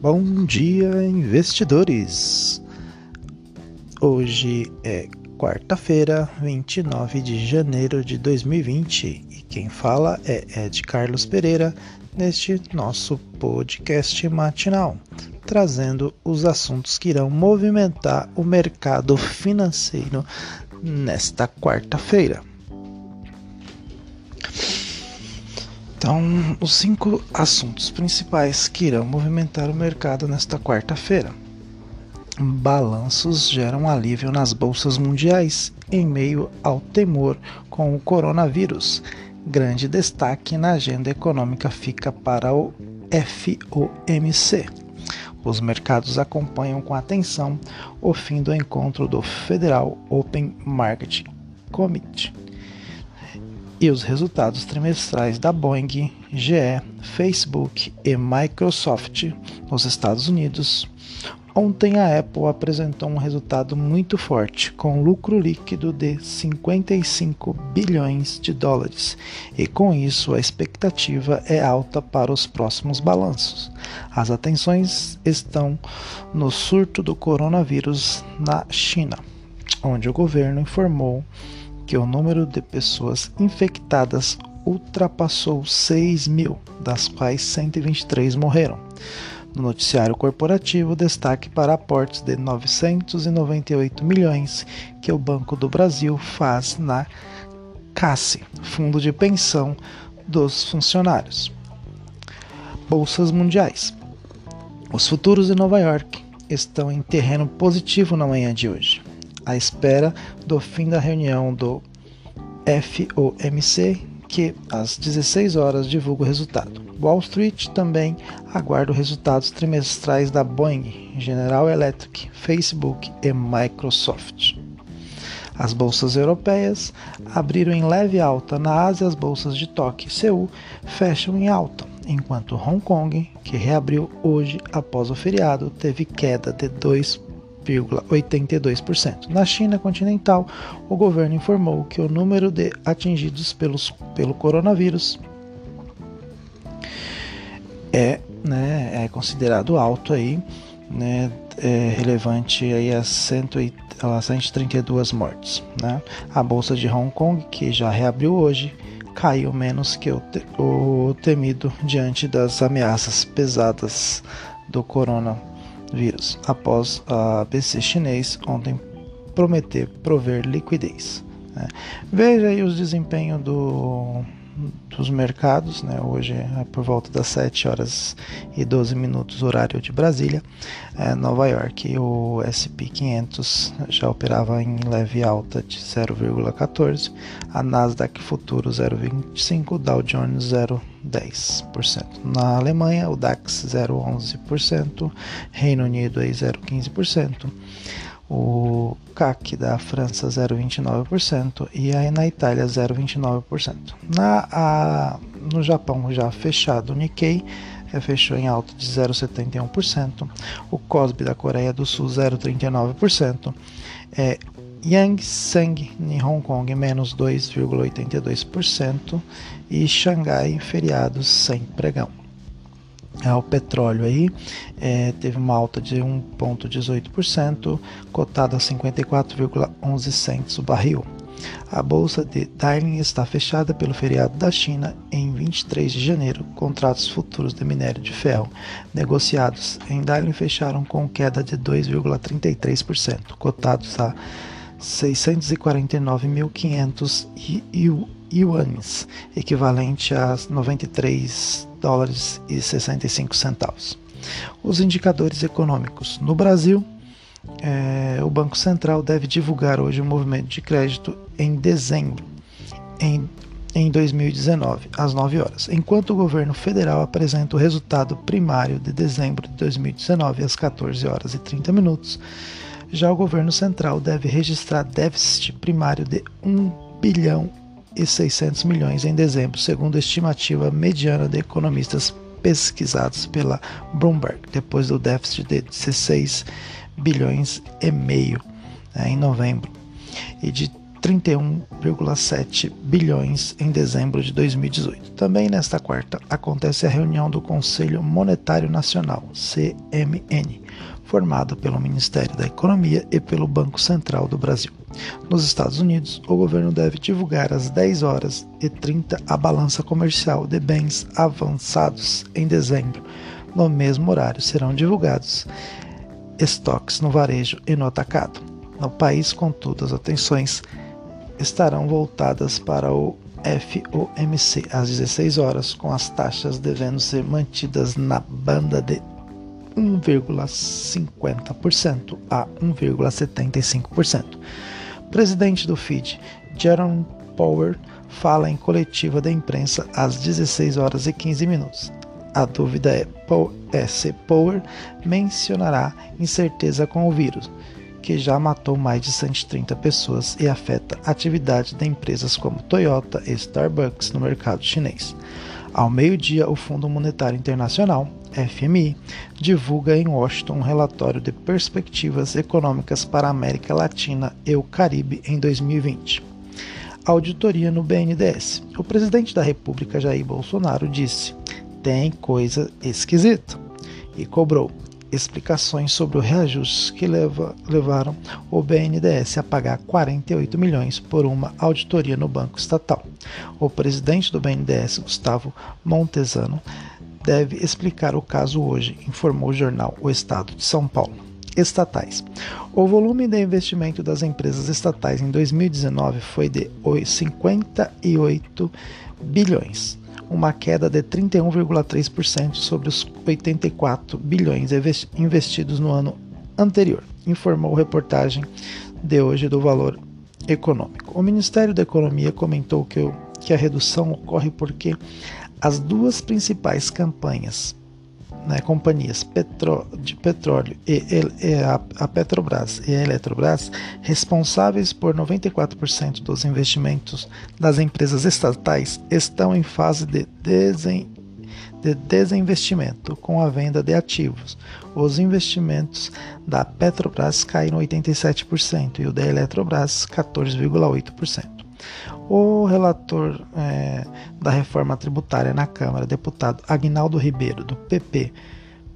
Bom dia, investidores! Hoje é quarta-feira, 29 de janeiro de 2020 e quem fala é Ed Carlos Pereira neste nosso podcast matinal, trazendo os assuntos que irão movimentar o mercado financeiro nesta quarta-feira. Então, os cinco assuntos principais que irão movimentar o mercado nesta quarta-feira. Balanços geram alívio nas bolsas mundiais em meio ao temor com o coronavírus. Grande destaque na agenda econômica fica para o FOMC. Os mercados acompanham com atenção o fim do encontro do Federal Open Market Committee e os resultados trimestrais da Boeing, GE, Facebook e Microsoft nos Estados Unidos. Ontem a Apple apresentou um resultado muito forte, com lucro líquido de 55 bilhões de dólares, e com isso a expectativa é alta para os próximos balanços. As atenções estão no surto do coronavírus na China, onde o governo informou que o número de pessoas infectadas ultrapassou 6 mil, das quais 123 morreram. No noticiário corporativo, destaque para aportes de 998 milhões que o Banco do Brasil faz na CASSE, Fundo de Pensão dos Funcionários. Bolsas mundiais. Os futuros de Nova York estão em terreno positivo na manhã de hoje à espera do fim da reunião do FOMC, que às 16 horas divulga o resultado. Wall Street também aguarda os resultados trimestrais da Boeing, General Electric, Facebook e Microsoft. As bolsas europeias abriram em leve alta na Ásia, as bolsas de Tóquio e Seul fecham em alta, enquanto Hong Kong, que reabriu hoje após o feriado, teve queda de 2%. 0,82%. Na China continental, o governo informou que o número de atingidos pelos, pelo coronavírus é, né, é considerado alto aí, né, é relevante aí a, 100, a 132 mortes. Né? A bolsa de Hong Kong, que já reabriu hoje, caiu menos que o, te, o temido diante das ameaças pesadas do coronavírus vírus, após a BC chinês ontem prometer prover liquidez. Né? Veja aí os desempenhos do, dos mercados, né? hoje é por volta das 7 horas e 12 minutos, horário de Brasília, é, Nova York, o SP 500 já operava em leve alta de 0,14, a Nasdaq Futuro 0,25, Dow Jones 0,10%. Na Alemanha, o DAX 0,11%, Reino Unido 0,15% o CAC da França 0,29% e aí na Itália 0,29%. Na, a, no Japão já fechado o Nikkei é, fechou em alta de 0,71%, o Kospi da Coreia do Sul 0,39%, é, Yang em Hong Kong menos 2,82% e Xangai feriados sem pregão. É, o petróleo aí é, teve uma alta de 1,18%, cotado a 54,11 centos o barril. A bolsa de Darling está fechada pelo feriado da China em 23 de janeiro. Contratos futuros de minério de ferro negociados em Darling fecharam com queda de 2,33%, cotados a 649.500 yuanes, equivalente a 93 dólares e 65 centavos. Os indicadores econômicos no Brasil, é, o Banco Central deve divulgar hoje o movimento de crédito em dezembro, em, em 2019, às 9 horas, enquanto o governo federal apresenta o resultado primário de dezembro de 2019 às 14 horas e 30 minutos. Já o governo central deve registrar déficit primário de 1 bilhão e 600 milhões em dezembro, segundo a estimativa mediana de economistas pesquisados pela Bloomberg, depois do déficit de 16 bilhões e meio né, em novembro e de 31,7 bilhões em dezembro de 2018. Também nesta quarta acontece a reunião do Conselho Monetário Nacional, CMN, formado pelo Ministério da Economia e pelo Banco Central do Brasil. Nos Estados Unidos, o governo deve divulgar às 10 horas e 30 a balança comercial de bens avançados em dezembro. No mesmo horário serão divulgados estoques no varejo e no atacado. No país, contudo, as atenções estarão voltadas para o FOMC às 16 horas, com as taxas devendo ser mantidas na banda de 1,50% a 1,75%. Presidente do FID, Jerome Power, fala em coletiva da imprensa às 16 horas e 15 minutos. A dúvida é, é se Power mencionará incerteza com o vírus, que já matou mais de 130 pessoas e afeta a atividade de empresas como Toyota e Starbucks no mercado chinês. Ao meio-dia, o Fundo Monetário Internacional, FMI, divulga em Washington um relatório de perspectivas econômicas para a América Latina e o Caribe em 2020. Auditoria no BNDES. O presidente da República, Jair Bolsonaro, disse: tem coisa esquisita e cobrou explicações sobre o reajuste que leva, levaram o BNDES a pagar 48 milhões por uma auditoria no Banco Estatal. O presidente do BNDES, Gustavo Montesano, deve explicar o caso hoje, informou o jornal O Estado de São Paulo. Estatais. O volume de investimento das empresas estatais em 2019 foi de 58 bilhões, uma queda de 31,3% sobre os 84 bilhões investidos no ano anterior, informou a reportagem de hoje do Valor Econômico. O Ministério da Economia comentou que, o, que a redução ocorre porque as duas principais campanhas né, companhias petro, de petróleo e, e a, a, Petrobras e a Eletrobras, responsáveis por 94% dos investimentos das empresas estatais, estão em fase de, desen, de desinvestimento com a venda de ativos. Os investimentos da Petrobras caíram 87% e o da Eletrobras 14,8%. O relator é, da reforma tributária na Câmara, deputado Agnaldo Ribeiro, do PP,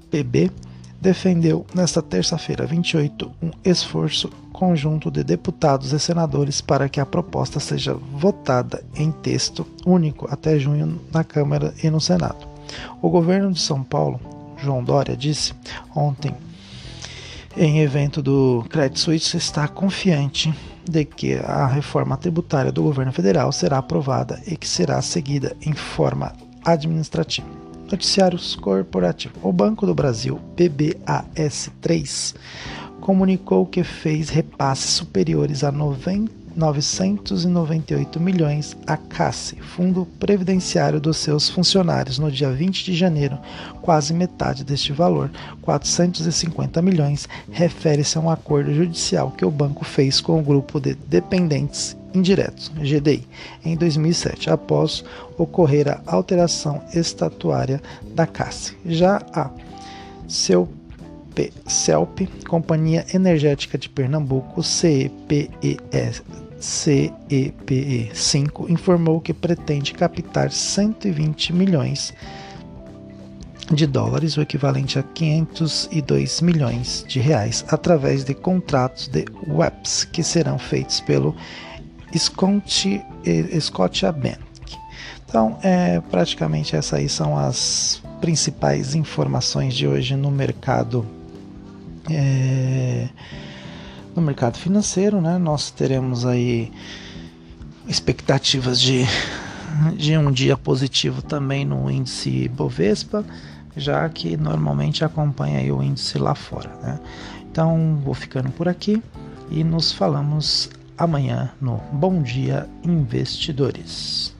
PB, defendeu nesta terça-feira, 28, um esforço conjunto de deputados e senadores para que a proposta seja votada em texto único até junho na Câmara e no Senado. O governo de São Paulo, João Dória, disse ontem em evento do Credit Suisse está confiante de que a reforma tributária do governo federal será aprovada e que será seguida em forma administrativa. Noticiários corporativos. O Banco do Brasil, PBAS3, comunicou que fez repasses superiores a 90 998 milhões à CASSE, Fundo Previdenciário dos seus funcionários, no dia 20 de janeiro. Quase metade deste valor, 450 milhões, refere-se a um acordo judicial que o banco fez com o grupo de dependentes indiretos, GDI, em 2007, após ocorrer a alteração estatuária da CASSE. Já a seu CELP, Companhia Energética de Pernambuco, CEPES, CEPE5 informou que pretende captar 120 milhões de dólares, o equivalente a 502 milhões de reais, através de contratos de WEPs que serão feitos pelo Scotiabank. Então, é, praticamente essas aí são as principais informações de hoje no mercado é, no mercado financeiro, né? Nós teremos aí expectativas de, de um dia positivo também no índice Bovespa, já que normalmente acompanha o índice lá fora, né? Então, vou ficando por aqui e nos falamos amanhã no Bom Dia Investidores.